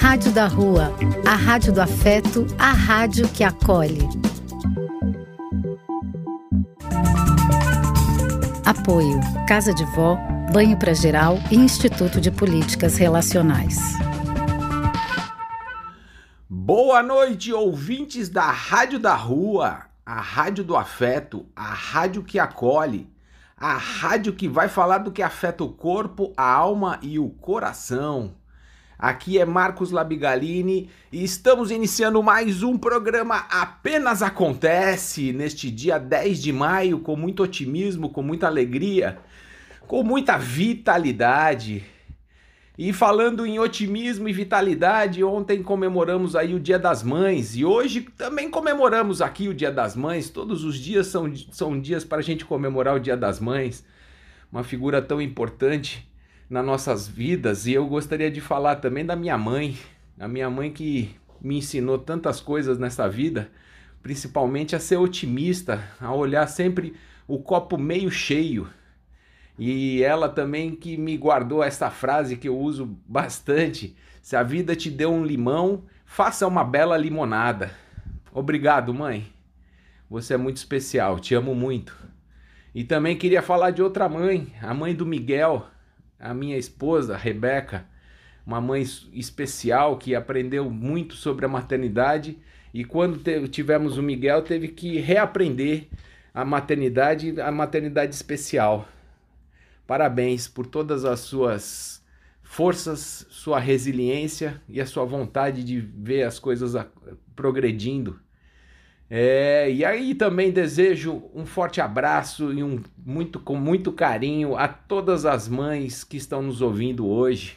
Rádio da Rua, a rádio do afeto, a rádio que acolhe. Apoio: Casa de Vó, Banho para Geral e Instituto de Políticas Relacionais. Boa noite, ouvintes da Rádio da Rua, a rádio do afeto, a rádio que acolhe, a rádio que vai falar do que afeta o corpo, a alma e o coração. Aqui é Marcos Labigalini e estamos iniciando mais um programa Apenas Acontece neste dia 10 de maio com muito otimismo, com muita alegria, com muita vitalidade. E falando em otimismo e vitalidade, ontem comemoramos aí o Dia das Mães e hoje também comemoramos aqui o Dia das Mães. Todos os dias são, são dias para a gente comemorar o Dia das Mães, uma figura tão importante nas nossas vidas e eu gostaria de falar também da minha mãe, a minha mãe que me ensinou tantas coisas nessa vida, principalmente a ser otimista, a olhar sempre o copo meio cheio. E ela também que me guardou essa frase que eu uso bastante: se a vida te deu um limão, faça uma bela limonada. Obrigado, mãe. Você é muito especial, te amo muito. E também queria falar de outra mãe, a mãe do Miguel, a minha esposa, Rebeca, uma mãe especial que aprendeu muito sobre a maternidade e quando tivemos o Miguel teve que reaprender a maternidade, a maternidade especial. Parabéns por todas as suas forças, sua resiliência e a sua vontade de ver as coisas progredindo. É, e aí também desejo um forte abraço e um muito com muito carinho a todas as mães que estão nos ouvindo hoje.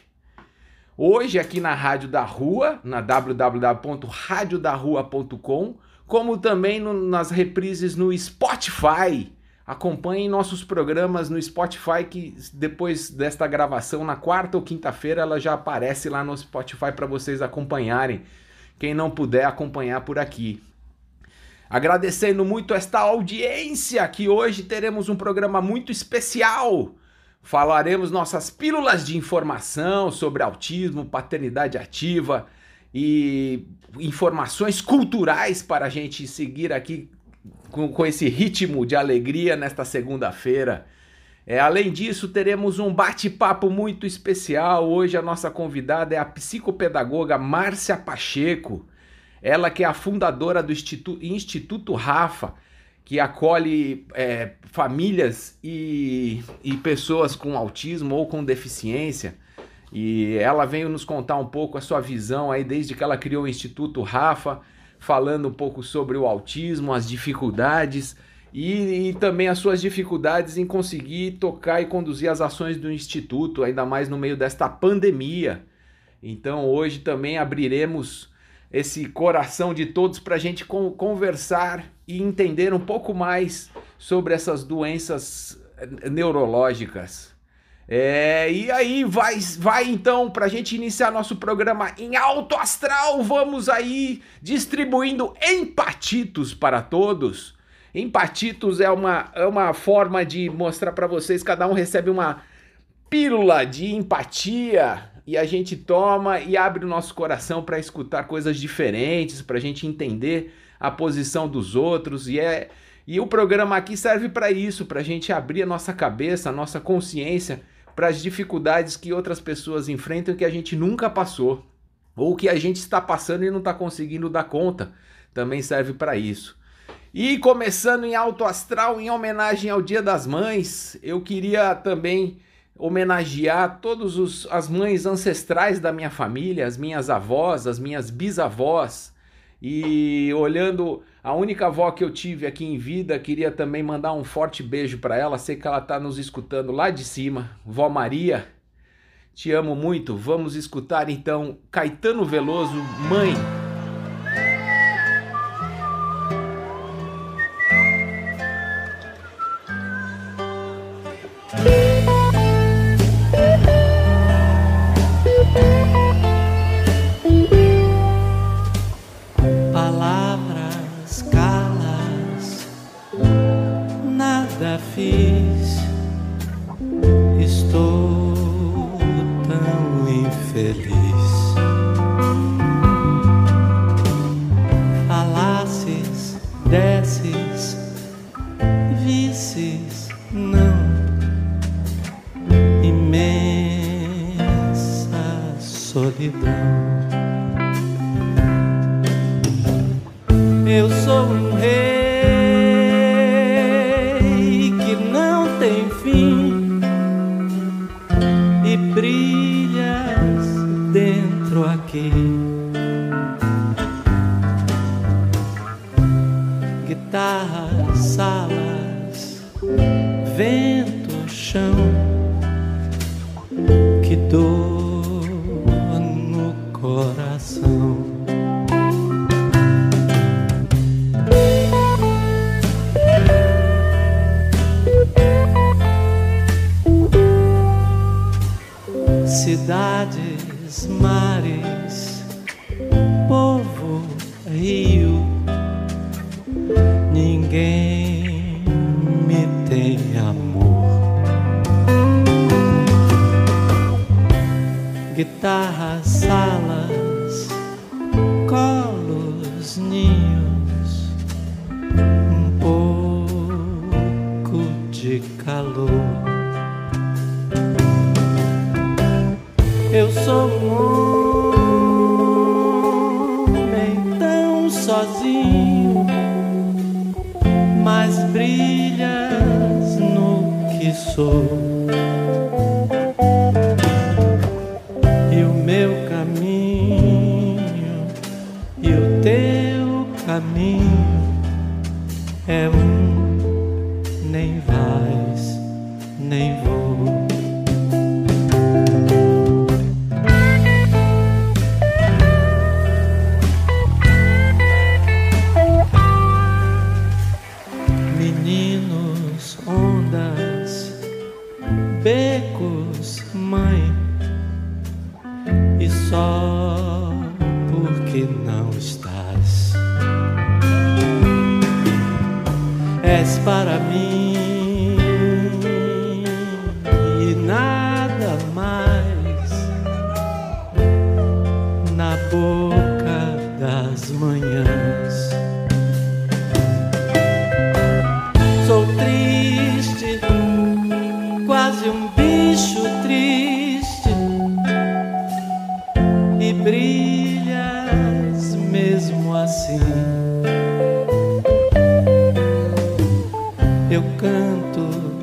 Hoje aqui na Rádio da Rua, na www.radiodarrua.com, como também no, nas reprises no Spotify. Acompanhem nossos programas no Spotify que depois desta gravação na quarta ou quinta-feira ela já aparece lá no Spotify para vocês acompanharem. Quem não puder acompanhar por aqui. Agradecendo muito esta audiência que hoje teremos um programa muito especial. Falaremos nossas pílulas de informação sobre autismo, paternidade ativa e informações culturais para a gente seguir aqui com, com esse ritmo de alegria nesta segunda-feira. É, além disso, teremos um bate-papo muito especial. Hoje a nossa convidada é a psicopedagoga Márcia Pacheco. Ela que é a fundadora do Instituto, Instituto Rafa, que acolhe é, famílias e, e pessoas com autismo ou com deficiência. E ela veio nos contar um pouco a sua visão aí desde que ela criou o Instituto Rafa, falando um pouco sobre o autismo, as dificuldades e, e, também as suas dificuldades em conseguir tocar e conduzir as ações do Instituto, ainda mais no meio desta pandemia. Então hoje também abriremos esse coração de todos para a gente conversar e entender um pouco mais sobre essas doenças eh, neurológicas. É, e aí, vai, vai então, para a gente iniciar nosso programa em alto astral, vamos aí distribuindo empatitos para todos. Empatitos é uma, é uma forma de mostrar para vocês, cada um recebe uma pílula de empatia e a gente toma e abre o nosso coração para escutar coisas diferentes, para a gente entender a posição dos outros e é e o programa aqui serve para isso, para a gente abrir a nossa cabeça, a nossa consciência para as dificuldades que outras pessoas enfrentam que a gente nunca passou ou que a gente está passando e não está conseguindo dar conta. Também serve para isso. E começando em alto astral, em homenagem ao Dia das Mães, eu queria também homenagear todas as mães ancestrais da minha família, as minhas avós, as minhas bisavós. E olhando a única avó que eu tive aqui em vida, queria também mandar um forte beijo para ela. Sei que ela está nos escutando lá de cima. Vó Maria, te amo muito. Vamos escutar então Caetano Veloso, Mãe. Coração. cidades, mares, povo, rio, ninguém me tem amor. Guitarras, salas,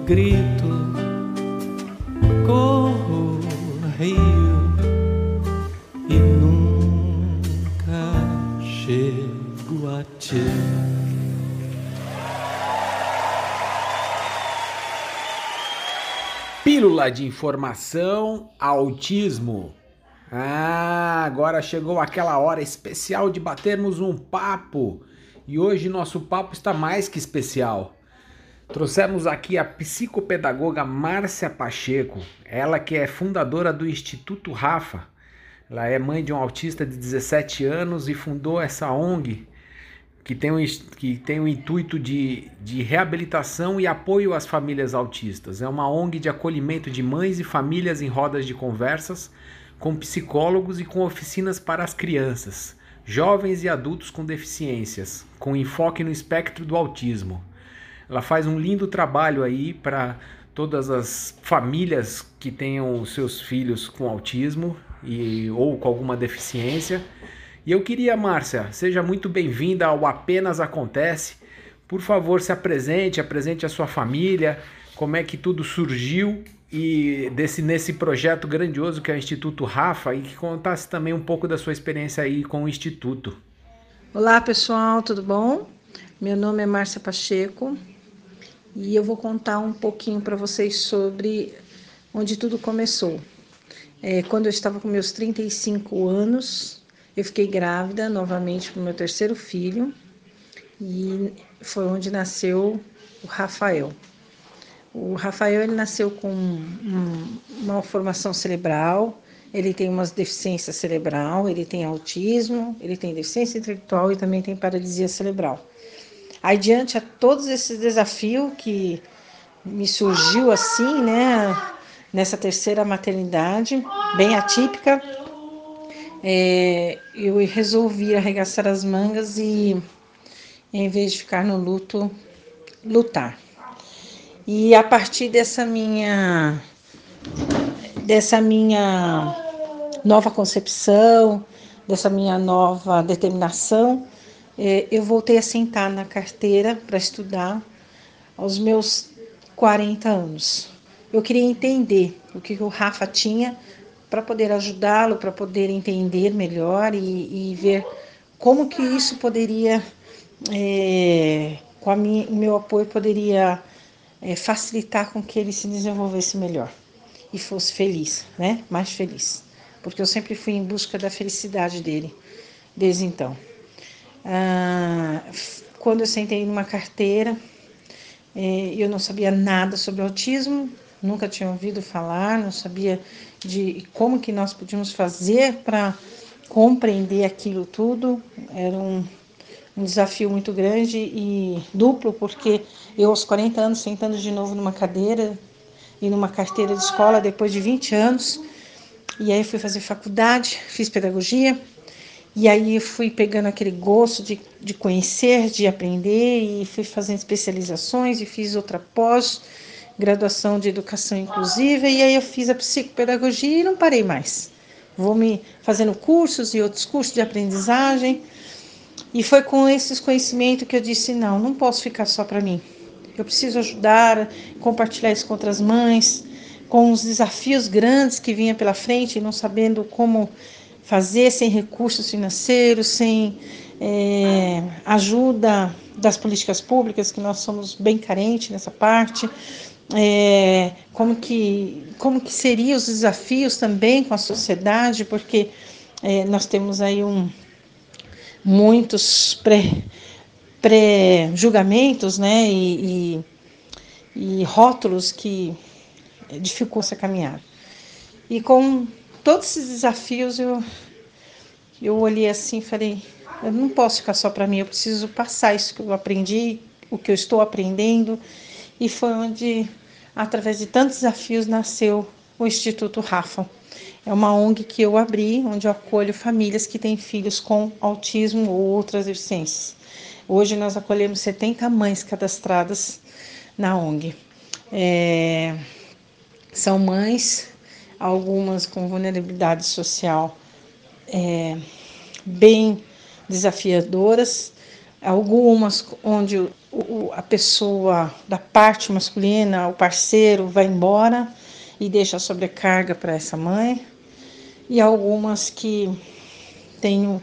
grito, corro, rio e nunca chego a ti. Pílula de informação, autismo. Ah, agora chegou aquela hora especial de batermos um papo. E hoje nosso papo está mais que especial. Trouxemos aqui a psicopedagoga Márcia Pacheco, ela que é fundadora do Instituto Rafa. Ela é mãe de um autista de 17 anos e fundou essa ONG que tem um, que tem o intuito de, de reabilitação e apoio às famílias autistas. É uma ONG de acolhimento de mães e famílias em rodas de conversas com psicólogos e com oficinas para as crianças, jovens e adultos com deficiências, com enfoque no espectro do autismo. Ela faz um lindo trabalho aí para todas as famílias que tenham seus filhos com autismo e, ou com alguma deficiência. E eu queria, Márcia, seja muito bem-vinda ao Apenas Acontece. Por favor, se apresente, apresente a sua família, como é que tudo surgiu e desse nesse projeto grandioso que é o Instituto Rafa e que contasse também um pouco da sua experiência aí com o Instituto. Olá, pessoal, tudo bom? Meu nome é Márcia Pacheco e eu vou contar um pouquinho para vocês sobre onde tudo começou. É, quando eu estava com meus 35 anos, eu fiquei grávida novamente com meu terceiro filho e foi onde nasceu o Rafael. O Rafael ele nasceu com um, uma formação cerebral, ele tem uma deficiência cerebral, ele tem autismo, ele tem deficiência intelectual e também tem paralisia cerebral. Aí, diante a todos esses desafios que me surgiu assim, né, nessa terceira maternidade, bem atípica, é, eu resolvi arregaçar as mangas e, em vez de ficar no luto, lutar. E a partir dessa minha dessa minha nova concepção, dessa minha nova determinação, eu voltei a sentar na carteira para estudar aos meus 40 anos. Eu queria entender o que o Rafa tinha para poder ajudá-lo, para poder entender melhor e, e, ver como que isso poderia, é, com minha, o meu apoio, poderia é, facilitar com que ele se desenvolvesse melhor e fosse feliz, né? Mais feliz, porque eu sempre fui em busca da felicidade dele desde então. Ah, quando eu sentei numa carteira, é, eu não sabia nada sobre autismo, nunca tinha ouvido falar, não sabia de como que nós podíamos fazer para compreender aquilo tudo. Era um, um desafio muito grande e duplo, porque eu aos 40 anos sentando de novo numa cadeira e numa carteira de escola depois de 20 anos. E aí fui fazer faculdade, fiz pedagogia. E aí fui pegando aquele gosto de, de conhecer, de aprender e fui fazendo especializações e fiz outra pós graduação de educação inclusiva e aí eu fiz a psicopedagogia e não parei mais. Vou me fazendo cursos e outros cursos de aprendizagem. E foi com esses conhecimentos que eu disse: não, não posso ficar só para mim. Eu preciso ajudar, compartilhar isso com outras mães, com os desafios grandes que vinha pela frente, não sabendo como fazer sem recursos financeiros, sem é, ajuda das políticas públicas, que nós somos bem carentes nessa parte é, como que como que seriam os desafios também com a sociedade, porque é, nós temos aí um, muitos pré, pré-julgamentos né, e, e, e, rótulos que dificultam essa caminhada. E com todos esses desafios, eu, eu olhei assim e falei, eu não posso ficar só para mim, eu preciso passar isso que eu aprendi, o que eu estou aprendendo, e foi onde através de tantos desafios, nasceu o Instituto Rafa. É uma ONG que eu abri, onde eu acolho famílias que têm filhos com autismo ou outras deficiências. Hoje nós acolhemos 70 mães cadastradas na ONG. É, são mães, algumas com vulnerabilidade social é, bem desafiadoras, algumas onde o, a pessoa da parte masculina, o parceiro, vai embora e deixa a sobrecarga para essa mãe, e algumas que têm,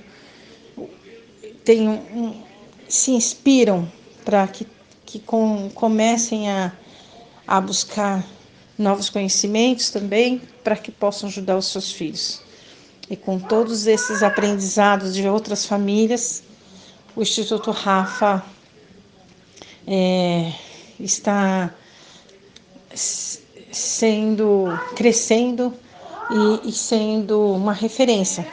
têm um, se inspiram para que, que com, comecem a, a buscar novos conhecimentos também, para que possam ajudar os seus filhos. E com todos esses aprendizados de outras famílias, o Instituto Rafa é, está sendo crescendo e, e sendo uma referência,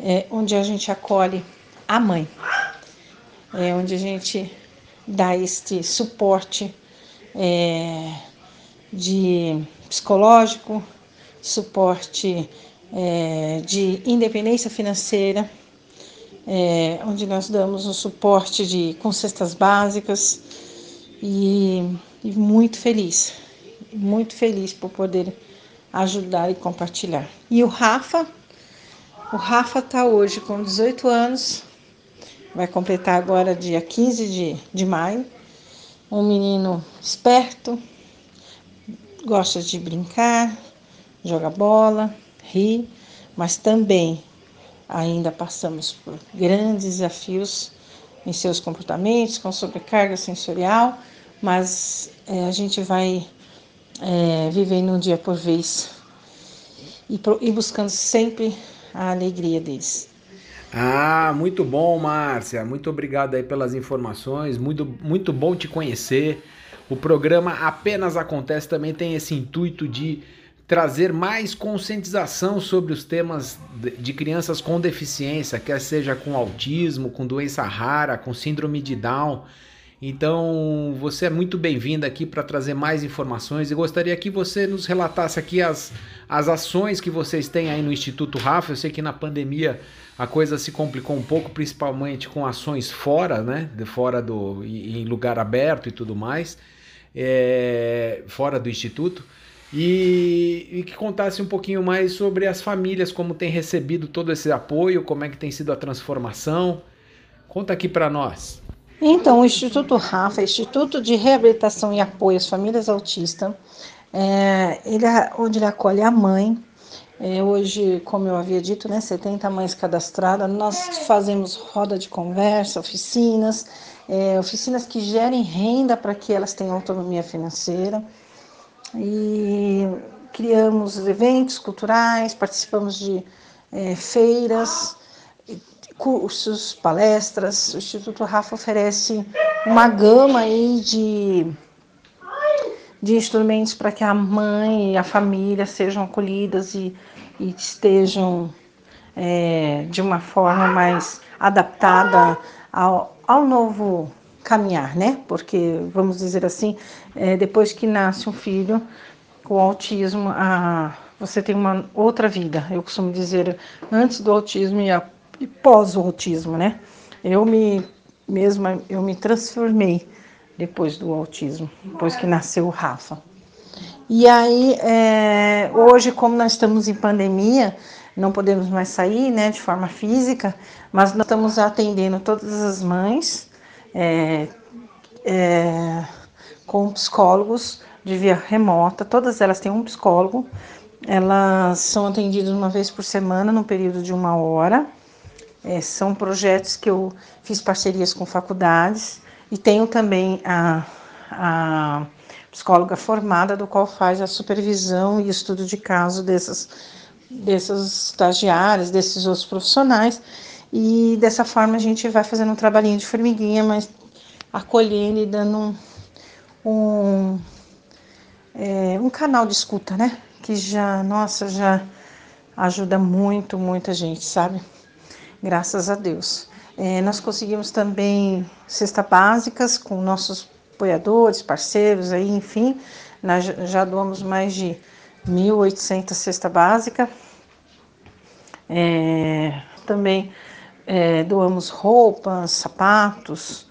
é, onde a gente acolhe a mãe, é, onde a gente dá este suporte é, de psicológico, suporte é, de independência financeira é, onde nós damos o suporte de com cestas básicas e, e muito feliz, muito feliz por poder ajudar e compartilhar. E o Rafa, o Rafa está hoje com 18 anos, vai completar agora dia 15 de, de maio. Um menino esperto, gosta de brincar, joga bola, ri, mas também ainda passamos por grandes desafios em seus comportamentos, com sobrecarga sensorial, mas é, a gente vai é, vivendo um dia por vez e, e buscando sempre a alegria deles. Ah, muito bom, Márcia. Muito obrigado aí pelas informações. Muito, muito bom te conhecer. O programa Apenas Acontece também tem esse intuito de trazer mais conscientização sobre os temas de crianças com deficiência, quer seja com autismo, com doença rara, com síndrome de Down. Então, você é muito bem-vindo aqui para trazer mais informações e gostaria que você nos relatasse aqui as, as ações que vocês têm aí no Instituto Rafa. Eu sei que na pandemia a coisa se complicou um pouco, principalmente com ações fora, né? De fora do em lugar aberto e tudo mais, é, fora do instituto. E, e, que contasse um pouquinho mais sobre as famílias, como tem recebido todo esse apoio, como é que tem sido a transformação. Conta aqui para nós. Então, o Instituto Rafa, Instituto de Reabilitação e Apoio às Famílias Autistas, é, ele, é onde ele acolhe a mãe. É, hoje, como eu havia dito, né, 70 mães cadastradas. Nós fazemos roda de conversa, oficinas, é, oficinas que gerem renda para que elas tenham autonomia financeira e criamos eventos culturais, participamos de é, feiras, cursos, palestras. O Instituto Rafa oferece uma gama aí de, de instrumentos para que a mãe e a família sejam acolhidas e, e estejam é, de uma forma mais adaptada ao, ao novo caminhar, né? Porque, vamos dizer assim, é, depois que nasce um filho com autismo, a, você tem uma outra vida. Eu costumo dizer antes do autismo e, e pós o autismo, né? Eu me mesma eu me transformei depois do autismo, depois que nasceu o Rafa. E aí, é, hoje, como nós estamos em pandemia, não podemos mais sair, né, de forma física, mas nós estamos atendendo todas as mães é, é, com psicólogos de via remota, todas elas têm um psicólogo, elas são atendidas uma vez por semana, no período de uma hora. É, são projetos que eu fiz parcerias com faculdades e tenho também a, a psicóloga formada, do qual faz a supervisão e estudo de caso dessas, dessas estagiárias, desses outros profissionais. E dessa forma a gente vai fazendo um trabalhinho de formiguinha, mas acolhendo e dando um, um, é, um canal de escuta, né? Que já, nossa, já ajuda muito, muita gente, sabe? Graças a Deus. É, nós conseguimos também cesta básicas com nossos apoiadores, parceiros aí, enfim. Nós já doamos mais de 1.800 cesta básica. É, também é, doamos roupas, sapatos,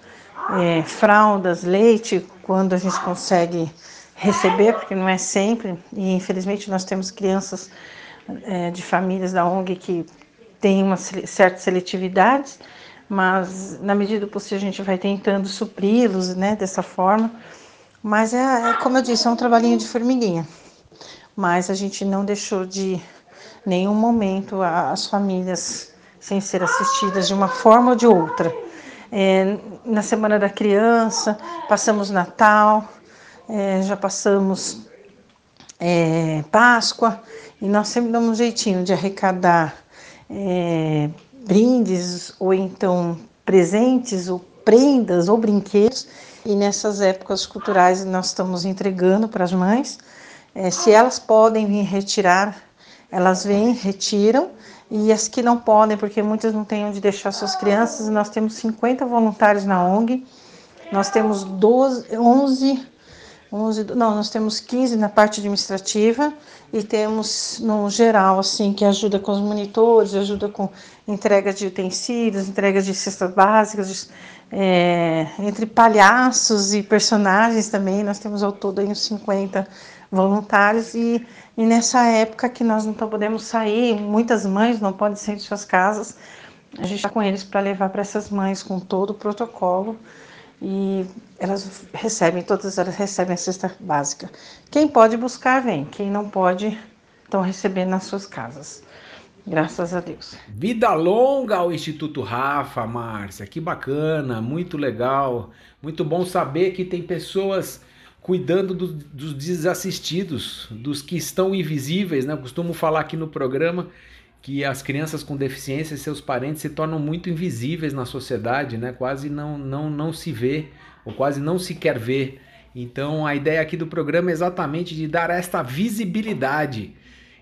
é, fraldas, leite, quando a gente consegue receber, porque não é sempre, e infelizmente nós temos crianças é, de famílias da ONG que têm uma certa seletividade, mas na medida do possível a gente vai tentando supri-los né, dessa forma. Mas é, é, como eu disse, é um trabalhinho de formiguinha. Mas a gente não deixou de nenhum momento as famílias sem ser assistidas de uma forma ou de outra. É, na Semana da Criança, passamos Natal, é, já passamos é, Páscoa, e nós sempre damos um jeitinho de arrecadar é, brindes, ou então presentes, ou prendas, ou brinquedos, e nessas épocas culturais nós estamos entregando para as mães. É, se elas podem vir retirar, elas vêm, retiram, e as que não podem, porque muitas não têm onde deixar suas crianças, nós temos 50 voluntários na ONG, nós temos 12, 11, 11, não, nós temos 15 na parte administrativa e temos no geral, assim, que ajuda com os monitores, ajuda com entrega de utensílios, entrega de cestas básicas, é, entre palhaços e personagens também, nós temos ao todo aí uns 50 voluntários e, e nessa época que nós não podemos sair, muitas mães não podem sair de suas casas, a gente está com eles para levar para essas mães com todo o protocolo e elas recebem, todas elas recebem a cesta básica. Quem pode buscar, vem. Quem não pode, estão recebendo nas suas casas. Graças a Deus. Vida longa ao Instituto Rafa, Márcia. Que bacana, muito legal. Muito bom saber que tem pessoas cuidando do, dos desassistidos, dos que estão invisíveis, né? Eu costumo falar aqui no programa que as crianças com deficiência e seus parentes se tornam muito invisíveis na sociedade, né? Quase não, não, não se vê, ou quase não se quer ver. Então a ideia aqui do programa é exatamente de dar esta visibilidade.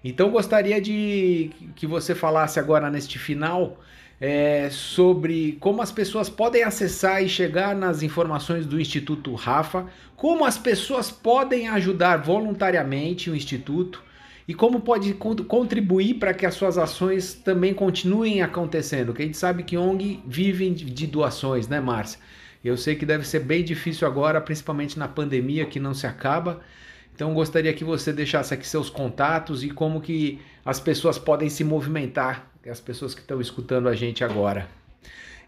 Então gostaria de que você falasse agora neste final é, sobre como as pessoas podem acessar e chegar nas informações do Instituto Rafa, como as pessoas podem ajudar voluntariamente o Instituto e como pode contribuir para que as suas ações também continuem acontecendo. Que a gente sabe que ONG vivem de doações, né, Márcia? Eu sei que deve ser bem difícil agora, principalmente na pandemia que não se acaba. Então gostaria que você deixasse aqui seus contatos e como que as pessoas podem se movimentar, as pessoas que estão escutando a gente agora.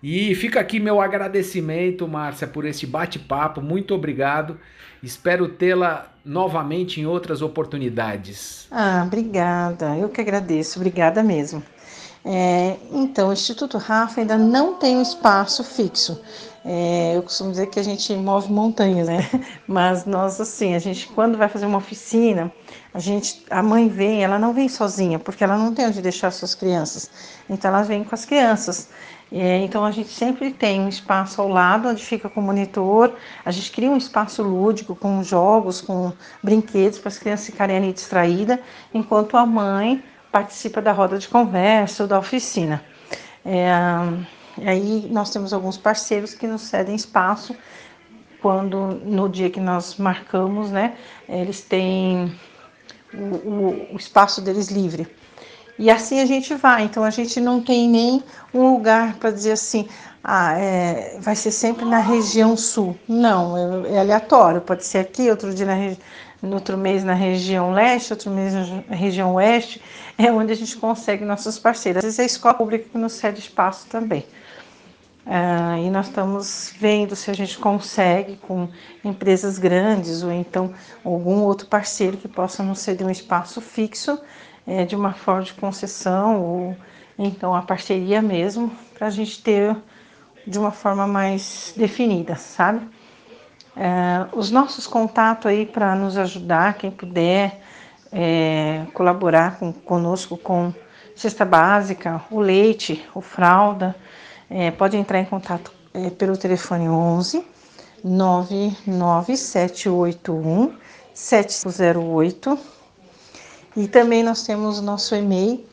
E fica aqui meu agradecimento, Márcia, por este bate-papo. Muito obrigado. Espero tê-la novamente em outras oportunidades. Ah, obrigada. Eu que agradeço. Obrigada mesmo. É, então, o Instituto Rafa ainda não tem um espaço fixo. É, eu costumo dizer que a gente move montanha, né? Mas nós, assim, a gente, quando vai fazer uma oficina, a gente, a mãe vem, ela não vem sozinha, porque ela não tem onde deixar suas crianças. Então, ela vem com as crianças. É, então, a gente sempre tem um espaço ao lado onde fica com o monitor. A gente cria um espaço lúdico com jogos, com brinquedos para as crianças ficarem ali distraídas, enquanto a mãe participa da roda de conversa ou da oficina. É, aí nós temos alguns parceiros que nos cedem espaço quando no dia que nós marcamos, né, eles têm o, o, o espaço deles livre. E assim a gente vai. Então a gente não tem nem um lugar para dizer assim, ah, é, vai ser sempre na região sul. Não, é, é aleatório. Pode ser aqui, outro dia na outro mês na região leste, outro mês na região oeste, é onde a gente consegue nossos parceiros. Às vezes é a escola pública que nos cede espaço também. Uh, e nós estamos vendo se a gente consegue com empresas grandes ou então algum outro parceiro que possa nos ceder um espaço fixo é, de uma forma de concessão ou então a parceria mesmo para a gente ter de uma forma mais definida, sabe? Uh, os nossos contatos aí para nos ajudar, quem puder é, colaborar com, conosco com cesta básica, o leite, o fralda, é, pode entrar em contato é, pelo telefone 11 99781 708 e também nós temos o nosso e-mail,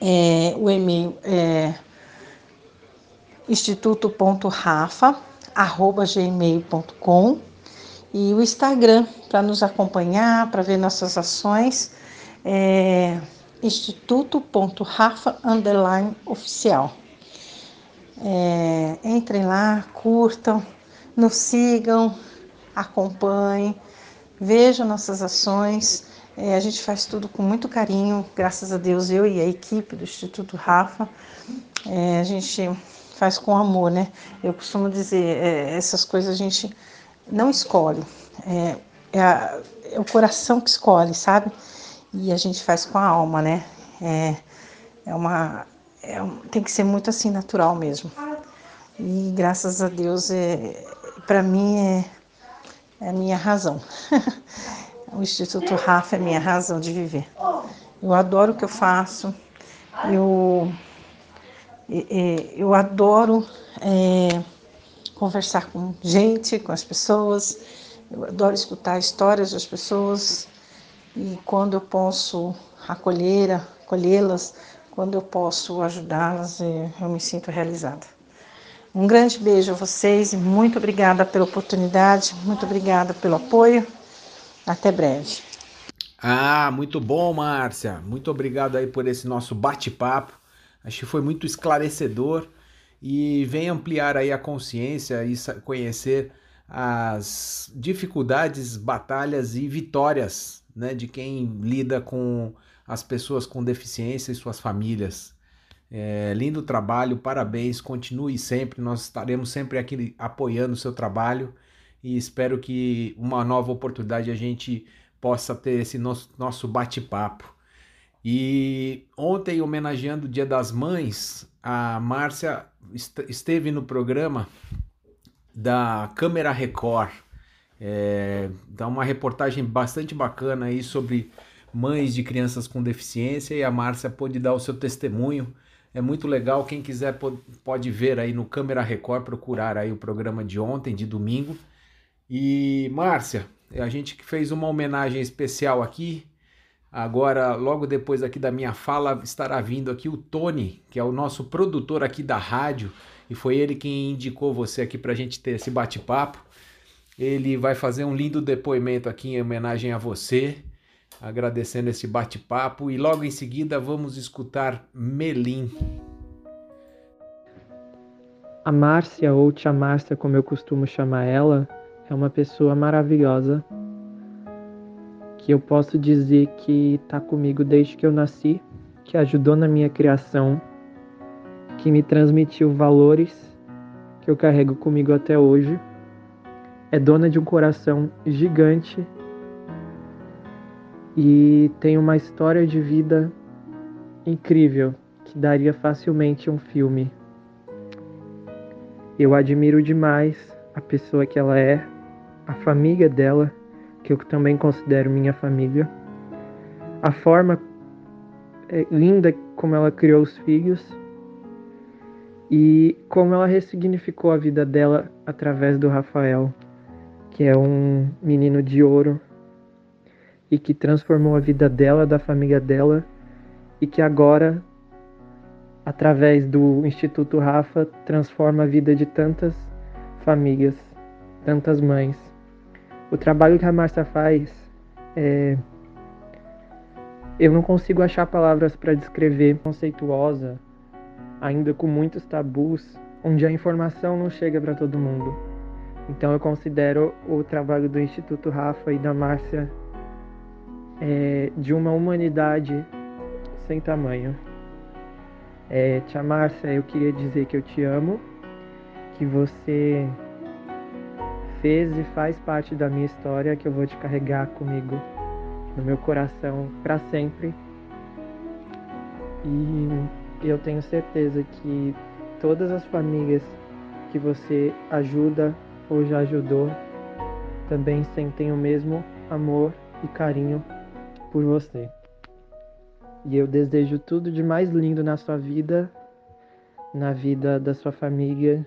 é, o e-mail é instituto.rafa@gmail.com e o Instagram para nos acompanhar, para ver nossas ações, é instituto.rafa oficial. É, entrem lá, curtam, nos sigam, acompanhem, vejam nossas ações. É, a gente faz tudo com muito carinho, graças a Deus, eu e a equipe do Instituto Rafa. É, a gente faz com amor, né? Eu costumo dizer, é, essas coisas a gente não escolhe, é, é, a, é, o coração que escolhe, sabe? E a gente faz com a alma, né? É, é uma, é, tem que ser muito assim natural mesmo. E graças a Deus, é, para mim, é, é a minha razão. o Instituto Rafa é minha razão de viver. Eu adoro o que eu faço, eu, eu adoro é, conversar com gente, com as pessoas, eu adoro escutar histórias das pessoas e quando eu posso acolher, acolhê-las, quando eu posso ajudá-las, é, eu me sinto realizada. Um grande beijo a vocês e muito obrigada pela oportunidade, muito obrigada pelo apoio. Até breve. Ah, muito bom, Márcia. Muito obrigado aí por esse nosso bate-papo. Acho que foi muito esclarecedor e vem ampliar aí a consciência e conhecer as dificuldades, batalhas e vitórias né, de quem lida com as pessoas com deficiência e suas famílias. É, lindo trabalho, parabéns, continue sempre, nós estaremos sempre aqui apoiando o seu trabalho e espero que uma nova oportunidade a gente possa ter esse nosso, nosso bate-papo. E ontem, homenageando o Dia das Mães, a Márcia esteve no programa da Câmera Record. É, dá uma reportagem bastante bacana aí sobre mães de crianças com deficiência e a Márcia pôde dar o seu testemunho. É muito legal, quem quiser pode ver aí no Câmera Record, procurar aí o programa de ontem, de domingo. E Márcia, a gente fez uma homenagem especial aqui. Agora, logo depois aqui da minha fala, estará vindo aqui o Tony, que é o nosso produtor aqui da rádio, e foi ele quem indicou você aqui para a gente ter esse bate-papo. Ele vai fazer um lindo depoimento aqui em homenagem a você agradecendo esse bate-papo e logo em seguida vamos escutar Melim. A Márcia, ou Tia Márcia, como eu costumo chamar ela, é uma pessoa maravilhosa. que eu posso dizer que está comigo desde que eu nasci, que ajudou na minha criação, que me transmitiu valores que eu carrego comigo até hoje. É dona de um coração gigante e tem uma história de vida incrível que daria facilmente um filme. Eu admiro demais a pessoa que ela é, a família dela, que eu também considero minha família, a forma é, linda como ela criou os filhos e como ela ressignificou a vida dela através do Rafael, que é um menino de ouro e que transformou a vida dela, da família dela e que agora através do Instituto Rafa, transforma a vida de tantas famílias, tantas mães. O trabalho que a Márcia faz, é... eu não consigo achar palavras para descrever, conceituosa, ainda com muitos tabus, onde a informação não chega para todo mundo. Então eu considero o trabalho do Instituto Rafa e da Márcia é, de uma humanidade sem tamanho. É, tia Márcia, eu queria dizer que eu te amo, que você fez e faz parte da minha história, que eu vou te carregar comigo no meu coração para sempre. E eu tenho certeza que todas as famílias que você ajuda ou já ajudou também sentem o mesmo amor e carinho por você. E eu desejo tudo de mais lindo na sua vida, na vida da sua família.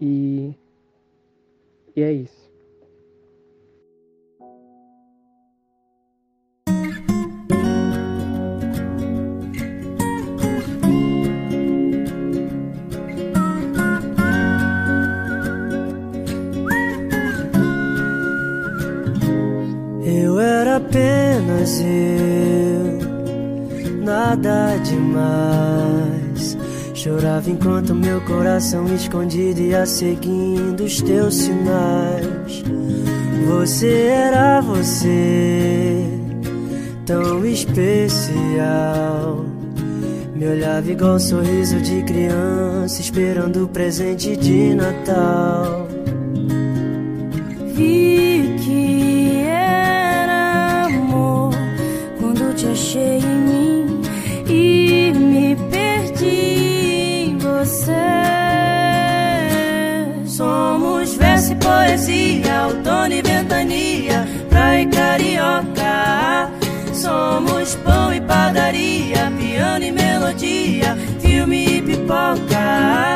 E, e é isso. Eu era apenas eu nada demais. Chorava enquanto meu coração escondido ia seguindo os teus sinais. Você era você, tão especial. Me olhava igual um sorriso de criança, esperando o presente de Natal. Carioca. Somos pão e padaria, piano e melodia, filme e pipoca.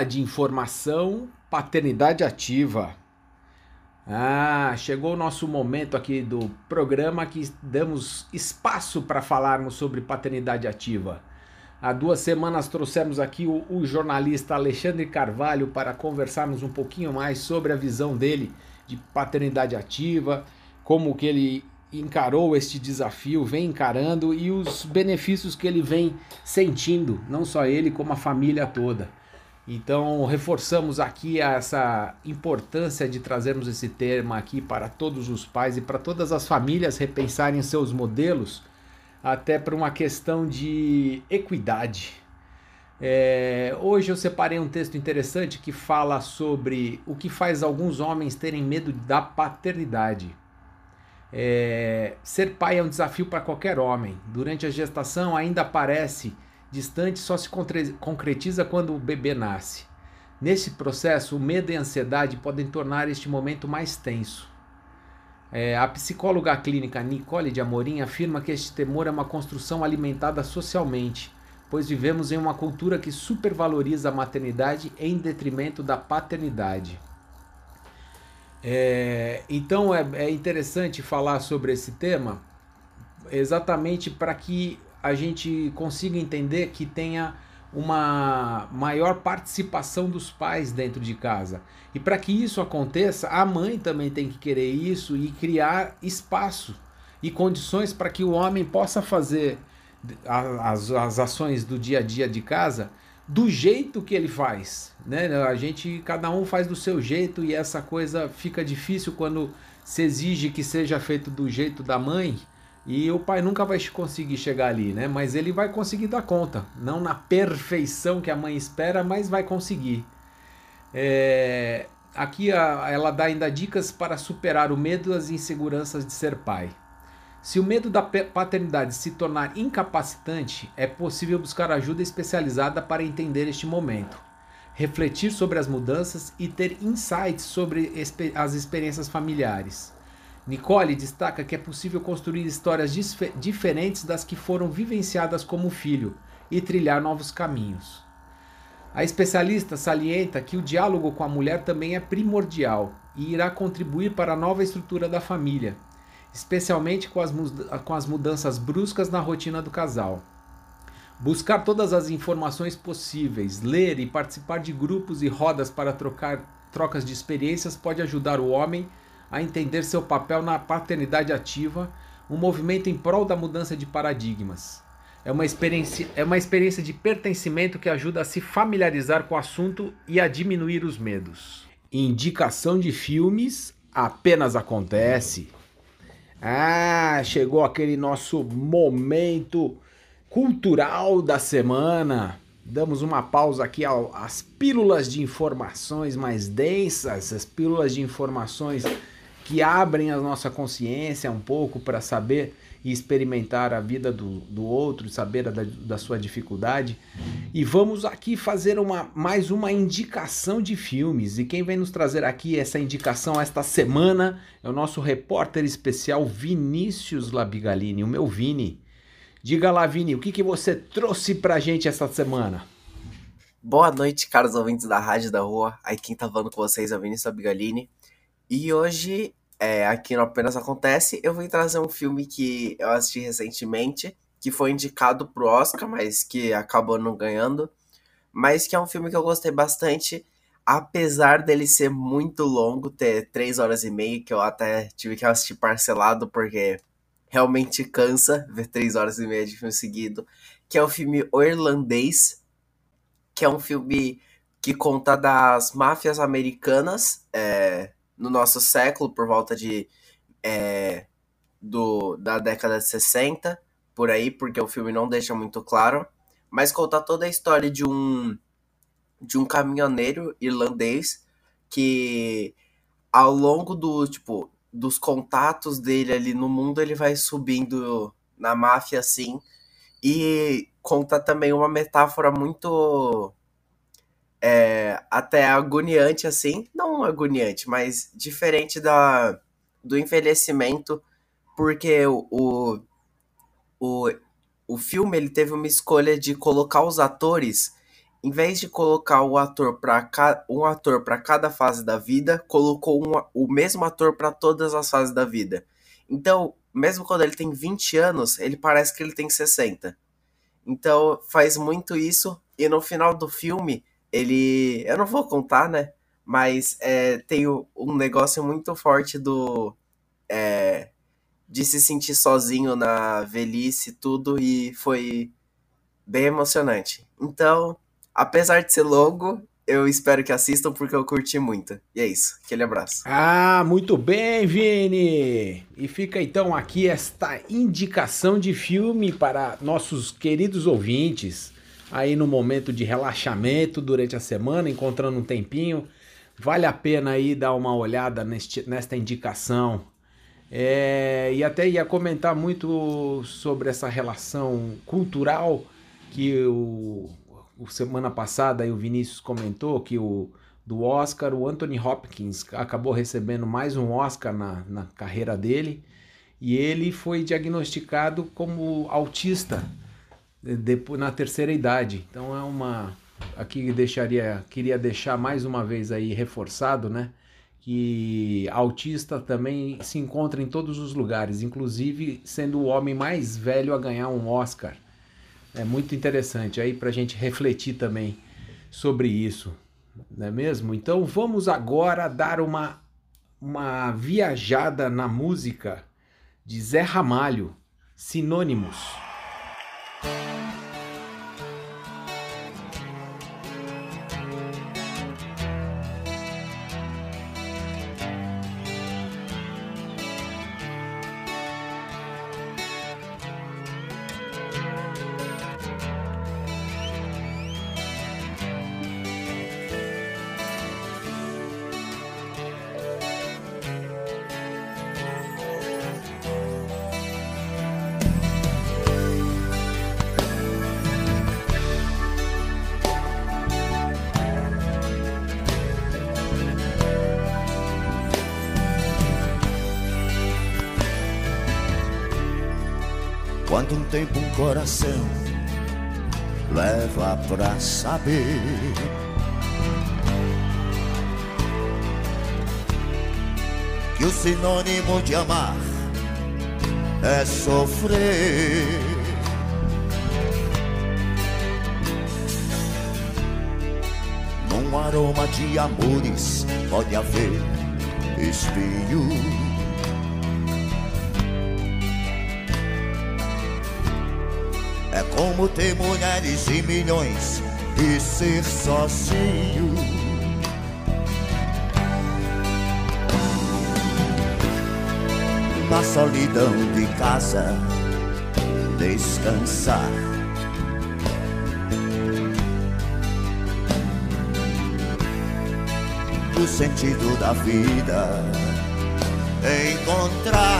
Pílula de informação, paternidade ativa. Ah, chegou o nosso momento aqui do programa que damos espaço para falarmos sobre paternidade ativa. Há duas semanas trouxemos aqui o, o, jornalista Alexandre Carvalho para conversarmos um pouquinho mais sobre a visão dele de paternidade ativa, como que ele encarou este desafio, vem encarando e os benefícios que ele vem sentindo, não só ele, como a família toda. Então, reforçamos aqui essa importância de trazermos esse tema aqui para todos os pais e para todas as famílias repensarem seus modelos até para uma questão de equidade. É, hoje eu separei um texto interessante que fala sobre o que faz alguns homens terem medo da paternidade. É, ser pai é um desafio para qualquer homem. Durante a gestação ainda parece distante, só se concretiza quando o bebê nasce. Nesse processo, o medo e a ansiedade podem tornar este momento mais tenso. É, a psicóloga clínica Nicole de Amorim afirma que este temor é uma construção alimentada socialmente, pois vivemos em uma cultura que supervaloriza a maternidade em detrimento da paternidade. É, então é, é interessante falar sobre esse tema exatamente para que a gente consiga entender que tenha uma maior participação dos pais dentro de casa. E para que isso aconteça, a mãe também tem que querer isso e criar espaço e condições para que o homem possa fazer as, as ações do dia a dia de casa do jeito que ele faz, né? A gente cada um faz do seu jeito e essa coisa fica difícil quando se exige que seja feito do jeito da mãe e o pai nunca vai conseguir chegar ali, né? Mas ele vai conseguir dar conta. Não na perfeição que a mãe espera, mas vai conseguir. É... Aqui a, ela dá ainda dicas para superar o medo e as inseguranças de ser pai. Se o medo da paternidade se tornar incapacitante, é possível buscar ajuda especializada para entender este momento, refletir sobre as mudanças e ter insights sobre as experiências familiares. Nicole destaca que é possível construir histórias diferentes das que foram vivenciadas como filho e trilhar novos caminhos. A especialista salienta que o diálogo com a mulher também é primordial e irá contribuir para a nova estrutura da família, especialmente com as, com as mudanças bruscas na rotina do casal. Buscar todas as informações possíveis, ler e participar de grupos e rodas para trocar trocas de experiências pode ajudar o homem a entender seu papel na paternidade ativa, um movimento em prol da mudança de paradigmas. É uma experiência, é uma experiência de pertencimento que ajuda a se familiarizar com o assunto e a diminuir os medos. Indicação de filmes apenas acontece. Ah, chegou aquele nosso momento cultural da semana. Damos uma pausa aqui às pílulas de informações mais densas, as pílulas de informações que abrem a nossa consciência um pouco para saber e experimentar a vida do, do outro, saber da, da sua dificuldade. E vamos aqui fazer uma, mais uma indicação de filmes. E quem vem nos trazer aqui essa indicação esta semana é o nosso repórter especial Vinícius Labigalini, o meu Vini. Diga lá, Vini, o que, que você trouxe pra gente esta semana? Boa noite, caros ouvintes da Rádio da Rua. Aí quem tá falando com vocês é o Vinícius Labigalini. E hoje é, aqui no Apenas Acontece, eu vim trazer um filme que eu assisti recentemente, que foi indicado pro Oscar, mas que acabou não ganhando. Mas que é um filme que eu gostei bastante, apesar dele ser muito longo, ter três horas e meia, que eu até tive que assistir parcelado, porque realmente cansa ver três horas e meia de filme seguido, que é o filme O Irlandês, que é um filme que conta das máfias americanas, é, no nosso século, por volta de é, do, da década de 60, por aí, porque o filme não deixa muito claro, mas conta toda a história de um de um caminhoneiro irlandês que ao longo do tipo dos contatos dele ali no mundo ele vai subindo na máfia assim e conta também uma metáfora muito é, até agoniante, assim. Não agoniante, mas diferente da, do envelhecimento, porque o, o, o filme ele teve uma escolha de colocar os atores, em vez de colocar o ator para um ator para cada fase da vida, colocou um, o mesmo ator para todas as fases da vida. Então, mesmo quando ele tem 20 anos, ele parece que ele tem 60. Então faz muito isso. E no final do filme, ele. Eu não vou contar, né? Mas é, tem um negócio muito forte do. É, de se sentir sozinho na velhice tudo. E foi bem emocionante. Então, apesar de ser longo, eu espero que assistam porque eu curti muito. E é isso. Aquele abraço. Ah, muito bem, Vini! E fica então aqui esta indicação de filme para nossos queridos ouvintes. Aí no momento de relaxamento durante a semana, encontrando um tempinho, vale a pena aí dar uma olhada neste, nesta indicação. É, e até ia comentar muito sobre essa relação cultural que o, o semana passada aí o Vinícius comentou que o do Oscar, o Anthony Hopkins acabou recebendo mais um Oscar na, na carreira dele e ele foi diagnosticado como autista depois, na terceira idade. Então é uma aqui deixaria queria deixar mais uma vez aí reforçado, né? Que autista também se encontra em todos os lugares, inclusive sendo o homem mais velho a ganhar um Oscar. É muito interessante aí para a gente refletir também sobre isso, não é mesmo? Então vamos agora dar uma, uma viajada na música de Zé Ramalho, Sinônimos. Thank you. Quanto um tempo um coração leva pra saber que o sinônimo de amar é sofrer. Num aroma de amores pode haver espinho. Como ter mulheres e milhões e ser sozinho. Na solidão de casa, descansar. O sentido da vida encontrar.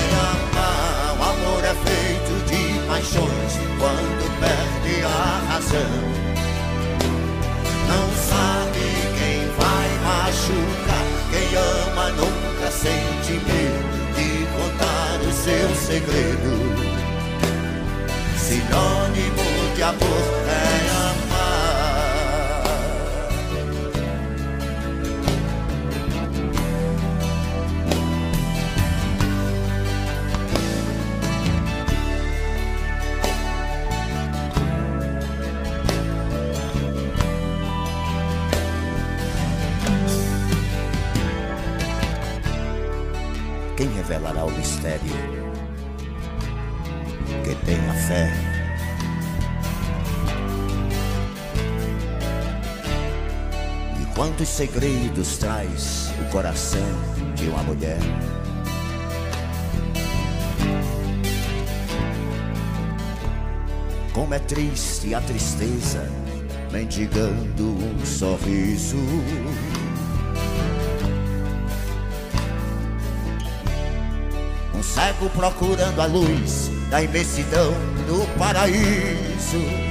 segredo. Segredos traz o coração de uma mulher? Como é triste a tristeza, mendigando um sorriso. Um cego procurando a luz da imensidão do paraíso.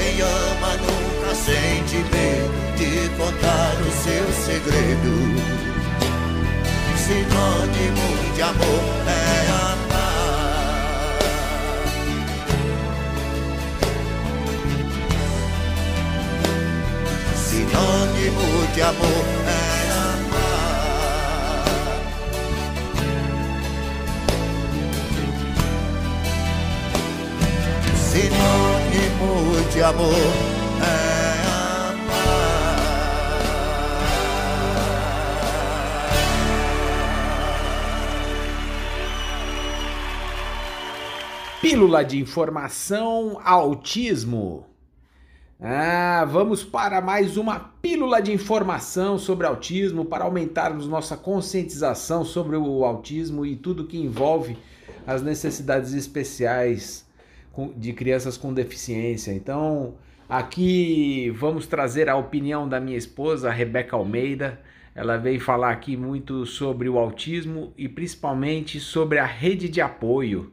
Quem ama nunca sente medo de contar o seu segredo. Sinônimo de amor é amar. Sinônimo de amor é amar. Sinônimo de amor é Pílula de informação autismo. Ah, vamos para mais uma pílula de informação sobre autismo para aumentarmos nossa conscientização sobre o autismo e tudo que envolve as necessidades especiais de crianças com deficiência. Então, aqui vamos trazer a opinião da minha esposa, Rebeca Almeida. Ela veio falar aqui muito sobre o autismo e principalmente sobre a rede de apoio.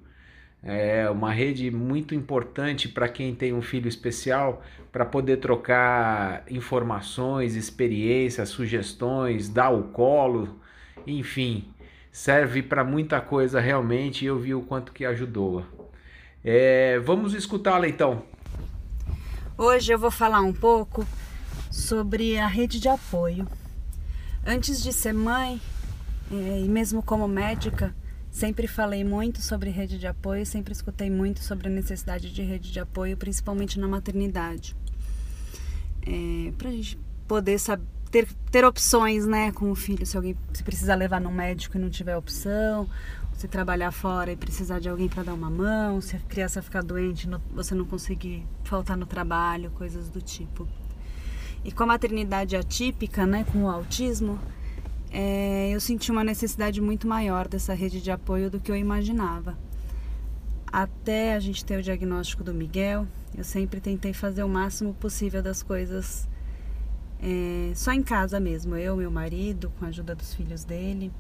É uma rede muito importante para quem tem um filho especial para poder trocar informações, experiências, sugestões, dar o colo, enfim, serve para muita coisa realmente e eu vi o quanto que ajudou. É, vamos escutá-la então. Hoje eu vou falar um pouco sobre a rede de apoio. Antes de ser mãe, eh, e mesmo como médica, sempre falei muito sobre rede de apoio, sempre escutei muito sobre a necessidade de rede de apoio, principalmente na maternidade. para a gente poder sab- ter, ter opções né, com o filho, se alguém se precisar levar no médico e não tiver opção, se trabalhar fora e precisar de alguém para dar uma mão, se a criança ficar doente, você não conseguir faltar no trabalho, coisas do tipo. E com a maternidade atípica, né, com o autismo, é, eu senti uma necessidade muito maior dessa rede de apoio do que eu imaginava. Até a gente ter o diagnóstico do Miguel, eu sempre tentei fazer o máximo possível das coisas é, só em casa mesmo, eu, meu marido, com a ajuda dos filhos dele.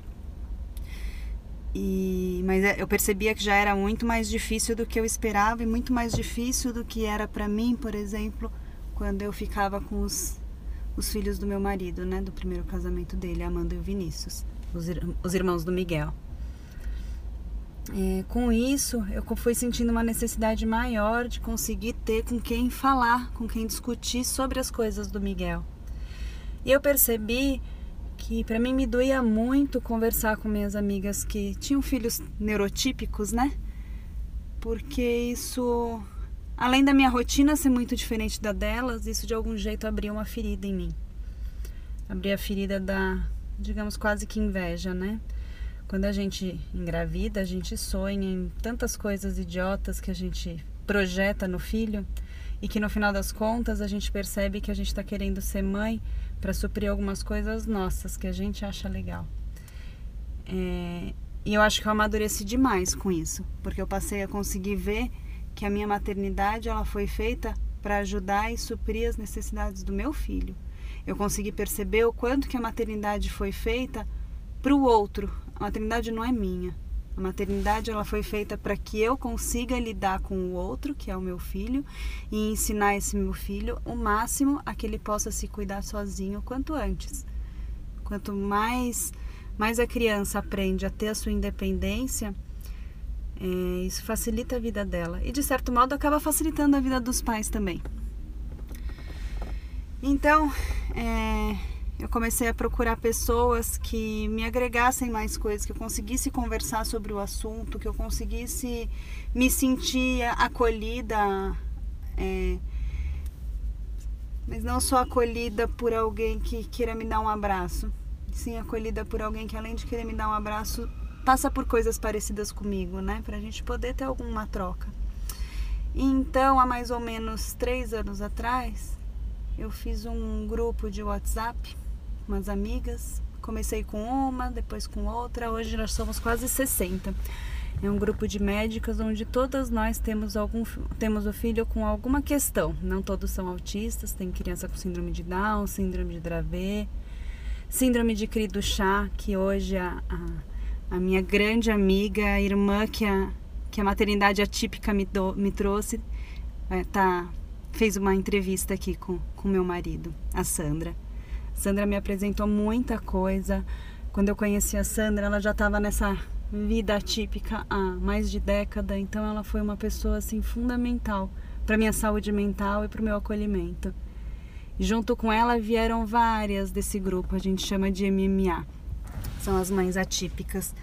E, mas é, eu percebia que já era muito mais difícil do que eu esperava e muito mais difícil do que era para mim, por exemplo, quando eu ficava com os, os filhos do meu marido, né, do primeiro casamento dele, Amanda e o Vinícius, os, os irmãos do Miguel. é, com isso, eu fui sentindo uma necessidade maior de conseguir ter com quem falar, com quem discutir sobre as coisas do Miguel. E eu percebi que para mim me doía muito conversar com minhas amigas que tinham filhos neurotípicos, né? Porque isso, além da minha rotina ser muito diferente da delas, isso de algum jeito abria uma ferida em mim. Abria a ferida da, digamos, quase que inveja, né? Quando a gente engravida, a gente sonha em tantas coisas idiotas que a gente projeta no filho e que no final das contas a gente percebe que a gente está querendo ser mãe para suprir algumas coisas nossas que a gente acha legal. É, e eu acho que eu amadureci demais com isso, porque eu passei a conseguir ver que a minha maternidade ela foi feita para ajudar e suprir as necessidades do meu filho. Eu consegui perceber o quanto que a maternidade foi feita para o outro, a maternidade não é minha. A maternidade ela foi feita para que eu consiga lidar com o outro, que é o meu filho, e ensinar esse meu filho o máximo a que ele possa se cuidar sozinho quanto antes. Quanto mais mais a criança aprende a ter a sua independência, é, isso facilita a vida dela e de certo modo acaba facilitando a vida dos pais também. Então, é, eu comecei a procurar pessoas que me agregassem mais coisas, que eu conseguisse conversar sobre o assunto, que eu conseguisse me sentir acolhida, é, mas não só acolhida por alguém que queira me dar um abraço, sim acolhida por alguém que além de querer me dar um abraço passa por coisas parecidas comigo, né, para a gente poder ter alguma troca. Então, há mais ou menos três anos atrás, eu fiz um grupo de WhatsApp umas amigas. Comecei com uma, depois com outra. Hoje nós somos quase 60. É um grupo de médicas onde todas nós temos algum temos o filho com alguma questão. Não todos são autistas, tem criança com síndrome de Down, síndrome de Dravet, síndrome de cri do chá, que hoje a, a, a, minha grande amiga, a irmã que a, que a maternidade atípica me, do, me trouxe, é, tá, fez uma entrevista aqui com, com meu marido, a Sandra. Sandra me apresentou muita coisa. Quando eu conheci a Sandra, ela já estava nessa vida atípica há mais de década, então ela foi uma pessoa assim fundamental para minha saúde mental e para o meu acolhimento. E junto com ela vieram várias desse grupo, a gente chama de MMA. São as mães atípicas.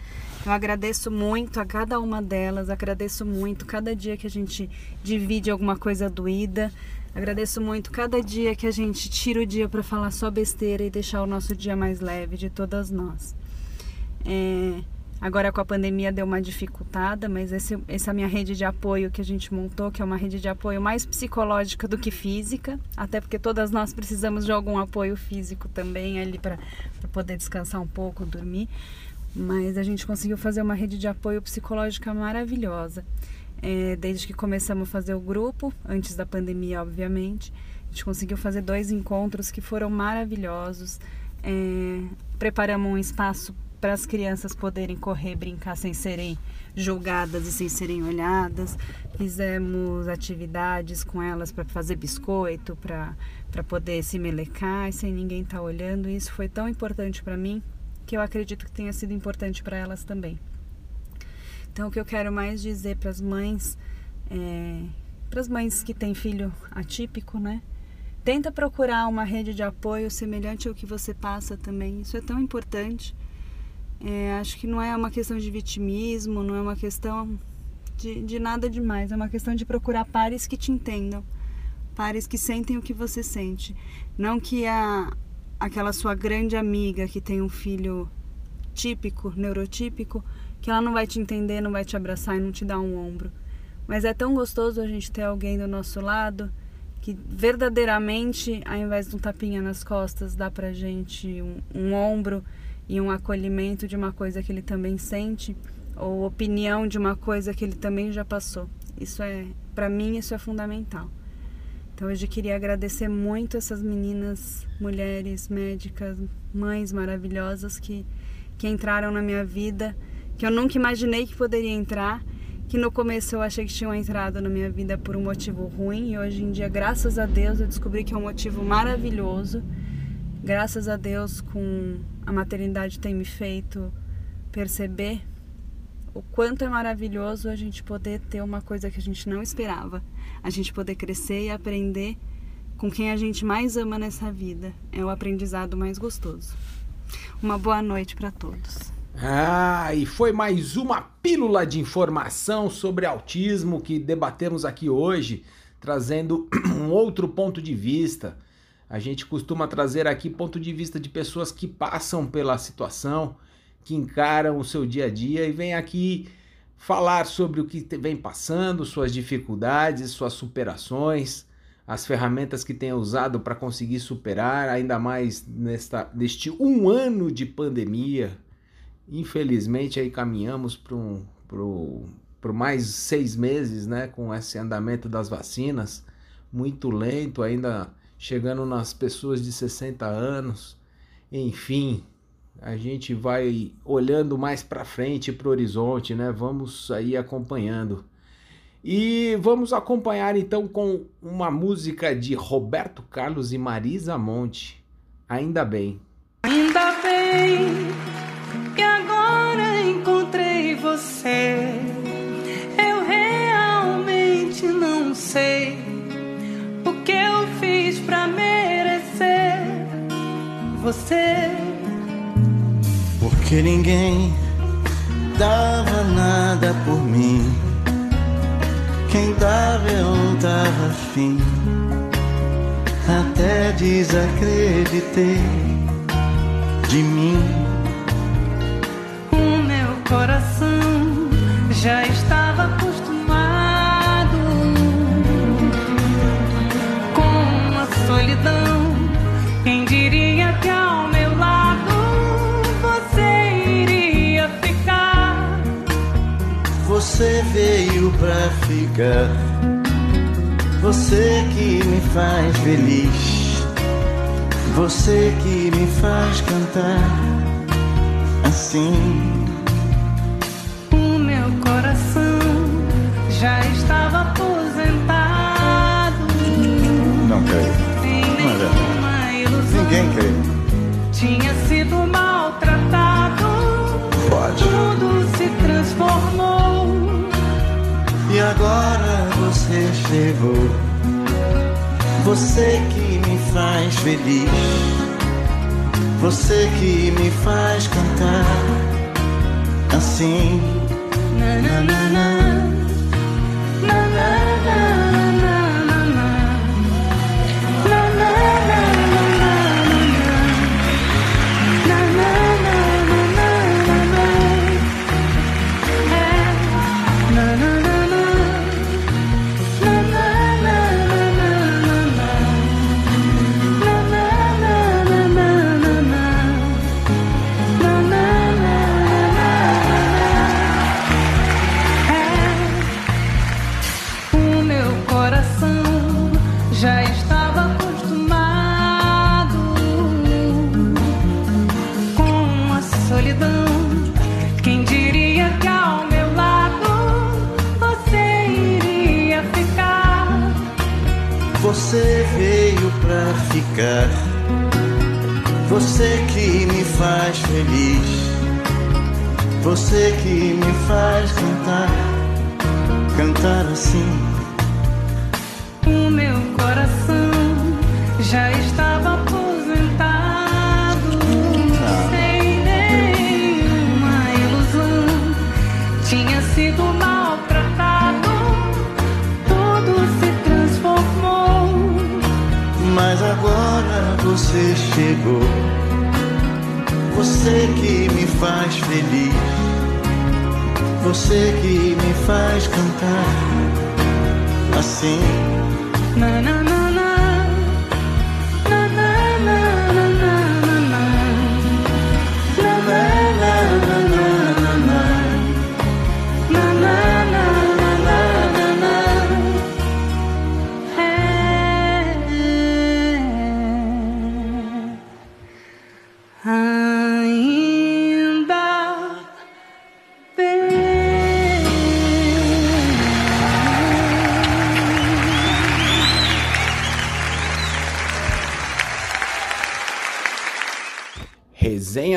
Eu agradeço muito a cada uma delas, agradeço muito cada dia que a gente divide alguma coisa doída, Agradeço muito cada dia que a gente tira o dia para falar só besteira e deixar o nosso dia mais leve de todas nós. É, agora com a pandemia deu uma dificultada, mas esse, essa minha rede de apoio que a gente montou, que é uma rede de apoio mais psicológica do que física, até porque todas nós precisamos de algum apoio físico também ali para poder descansar um pouco, dormir. Mas a gente conseguiu fazer uma rede de apoio psicológica maravilhosa é, desde que começamos a fazer o grupo, antes da pandemia, obviamente. A gente conseguiu fazer dois encontros que foram maravilhosos. É, preparamos um espaço para as crianças poderem correr, brincar sem serem julgadas e sem serem olhadas. Fizemos atividades com elas para fazer biscoito, para poder se melecar sem ninguém estar tá olhando. E isso foi tão importante para mim que eu acredito que tenha sido importante para elas também. Então, o que eu quero mais dizer para as mães, é, para as mães que têm filho atípico, né? Tenta procurar uma rede de apoio semelhante ao que você passa também. Isso é tão importante. É, acho que não é uma questão de vitimismo, não é uma questão de, de nada demais. É uma questão de procurar pares que te entendam, pares que sentem o que você sente. Não que a, aquela sua grande amiga que tem um filho típico, neurotípico, que ela não vai te entender, não vai te abraçar e não te dar um ombro. Mas é tão gostoso a gente ter alguém do nosso lado que verdadeiramente, ao invés de um tapinha nas costas, dá pra gente um, um ombro e um acolhimento de uma coisa que ele também sente ou opinião de uma coisa que ele também já passou. Isso é, para mim, isso é fundamental. Então hoje queria agradecer muito essas meninas, mulheres, médicas, mães maravilhosas que, que entraram na minha vida que eu nunca imaginei que poderia entrar, que no começo eu achei que tinham entrado na minha vida por um motivo ruim e hoje em dia, graças a Deus, eu descobri que é um motivo maravilhoso. Graças a Deus, com a maternidade tem me feito perceber o quanto é maravilhoso a gente poder ter uma coisa que a gente não esperava, a gente poder crescer e aprender com quem a gente mais ama nessa vida. É o aprendizado mais gostoso. Uma boa noite para todos. Ah, e foi mais uma pílula de informação sobre autismo que debatemos aqui hoje, trazendo um outro ponto de vista. A gente costuma trazer aqui ponto de vista de pessoas que passam pela situação, que encaram o seu dia a dia e vem aqui falar sobre o que vem passando, suas dificuldades, suas superações, as ferramentas que tem usado para conseguir superar, ainda mais nesta, neste um ano de pandemia Infelizmente aí caminhamos para um, pro, mais seis meses, né, com esse andamento das vacinas, muito lento, ainda chegando nas pessoas de 60 anos. Enfim, a gente vai olhando mais para frente, para o horizonte, né? Vamos aí acompanhando. E vamos acompanhar então com uma música de Roberto Carlos e Marisa Monte. Ainda bem. Ainda bem você. Eu realmente não sei o que eu fiz pra merecer você. Porque ninguém dava nada por mim. Quem dava eu dava fim. Até desacreditei de mim coração já estava acostumado com a solidão. Quem diria que ao meu lado você iria ficar? Você veio pra ficar. Você que me faz feliz. Você que me faz cantar assim Creio. Não é verdade. Ninguém crê. Tinha sido maltratado. Pode. Tudo se transformou. E agora você chegou. Você que me faz feliz. Você que me faz cantar assim. Na, na, na, na. Você ficar. Você que me faz feliz. Você que me faz cantar. Cantar assim. O meu coração já estava Você que me faz feliz. Você que me faz cantar assim. Na, na, na,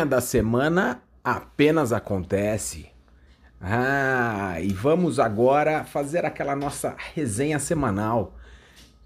da semana apenas acontece. Ah, e vamos agora fazer aquela nossa resenha semanal.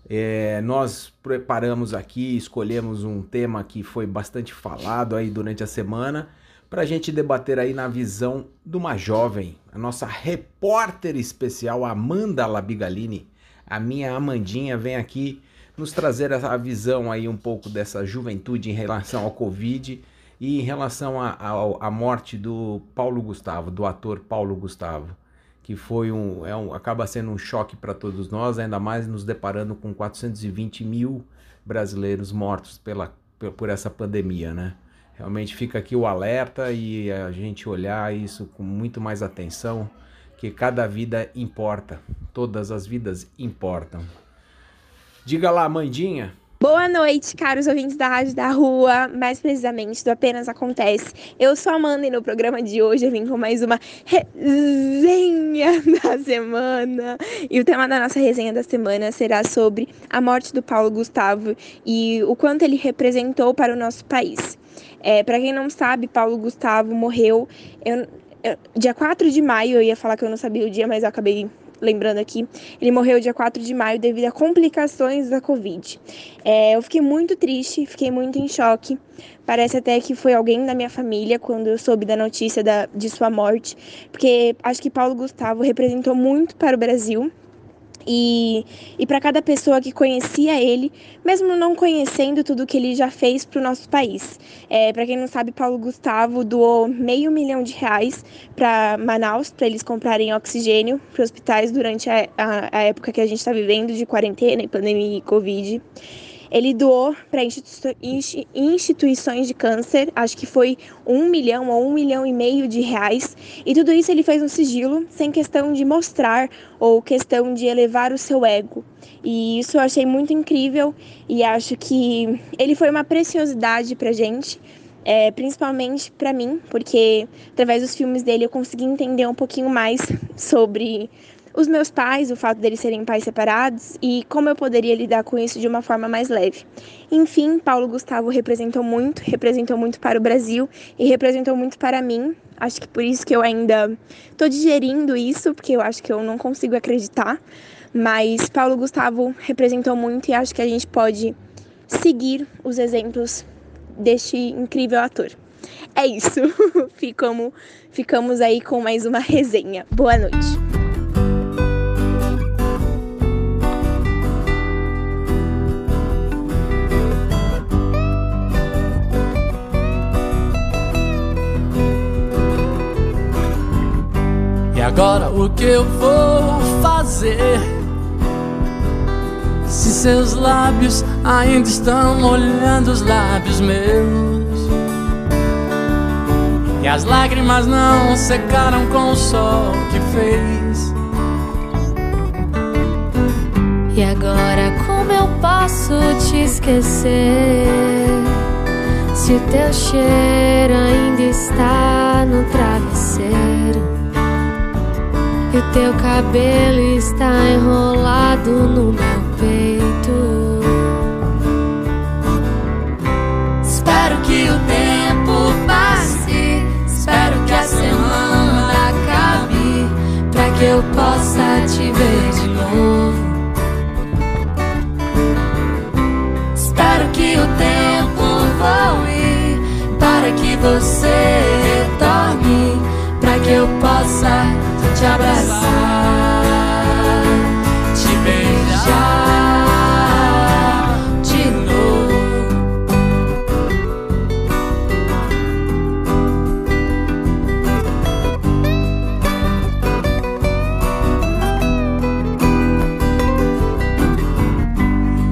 É, nós preparamos aqui, escolhemos um tema que foi bastante falado aí durante a semana para a gente debater aí na visão de uma jovem, a nossa repórter especial Amanda Labigalini, a minha Amandinha vem aqui nos trazer a visão aí um pouco dessa juventude em relação ao Covid e em relação à morte do Paulo Gustavo, do ator Paulo Gustavo que foi um, é um acaba sendo um choque para todos nós, ainda mais nos deparando com 420 mil brasileiros mortos pela, por essa pandemia, né? Realmente fica aqui o alerta e a gente olhar isso com muito mais atenção, que cada vida importa, todas as vidas importam. Diga lá, Mandinha. Boa noite, caros ouvintes da Rádio da Rua, mais precisamente do Apenas Acontece. Eu sou a Amanda e no programa de hoje eu vim com mais uma resenha da semana. E o tema da nossa resenha da semana será sobre a morte do Paulo Gustavo e o quanto ele representou para o nosso país. É, para quem não sabe, Paulo Gustavo morreu eu, eu, dia 4 de maio. Eu ia falar que eu não sabia o dia, mas eu acabei lembrando aqui, ele morreu dia 4 de maio devido a complicações da Covid. É, eu fiquei muito triste, fiquei muito em choque. Parece até que foi alguém da minha família quando eu soube da notícia da, de sua morte, porque acho que Paulo Gustavo representou muito para o Brasil. E, e para cada pessoa que conhecia ele, mesmo não conhecendo tudo que ele já fez para o nosso país. É, para quem não sabe, Paulo Gustavo doou meio milhão de reais para Manaus, para eles comprarem oxigênio para hospitais durante a, a, a época que a gente está vivendo de quarentena e pandemia e Covid. Ele doou para instituições de câncer, acho que foi um milhão ou um milhão e meio de reais. E tudo isso ele fez no sigilo, sem questão de mostrar ou questão de elevar o seu ego. E isso eu achei muito incrível e acho que ele foi uma preciosidade para gente. É, principalmente para mim, porque através dos filmes dele eu consegui entender um pouquinho mais sobre os meus pais, o fato deles serem pais separados e como eu poderia lidar com isso de uma forma mais leve. Enfim, Paulo Gustavo representou muito, representou muito para o Brasil e representou muito para mim. Acho que por isso que eu ainda estou digerindo isso, porque eu acho que eu não consigo acreditar. Mas Paulo Gustavo representou muito e acho que a gente pode seguir os exemplos deste incrível ator. É isso. Ficamos, ficamos aí com mais uma resenha. Boa noite. O que eu vou fazer? Se seus lábios ainda estão molhando os lábios meus E as lágrimas não secaram com o sol que fez E agora como eu posso te esquecer? Se o teu cheiro ainda está no travesseiro e o teu cabelo está enrolado no meu peito. Espero que o tempo passe, espero que a semana acabe, pra que eu possa te ver de novo. Espero que o tempo voe, para que você retorne, pra que eu possa te abraçar, te beijar de novo.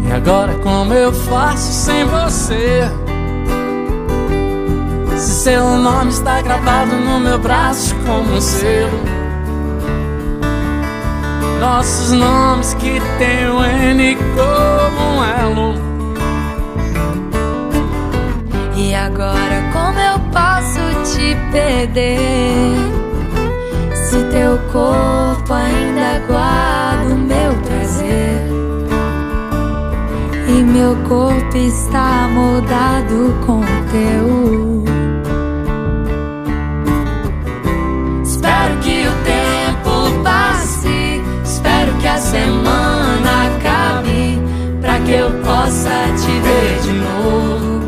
E agora como eu faço sem você? Se seu nome está gravado no meu braço como um selo Nossos nomes que tem o N como um elo E agora como eu posso te perder? Se teu corpo ainda guarda o meu prazer E meu corpo está moldado com o teu esperança te ver de novo.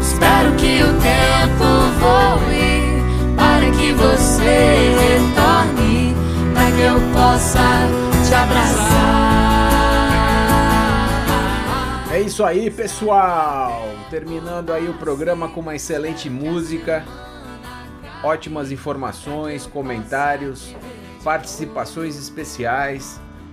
Espero que o tempo voe para que você retorne, para que eu possa te abraçar. É isso aí, pessoal! Terminando aí o programa com uma excelente música, ótimas informações, comentários, participações especiais.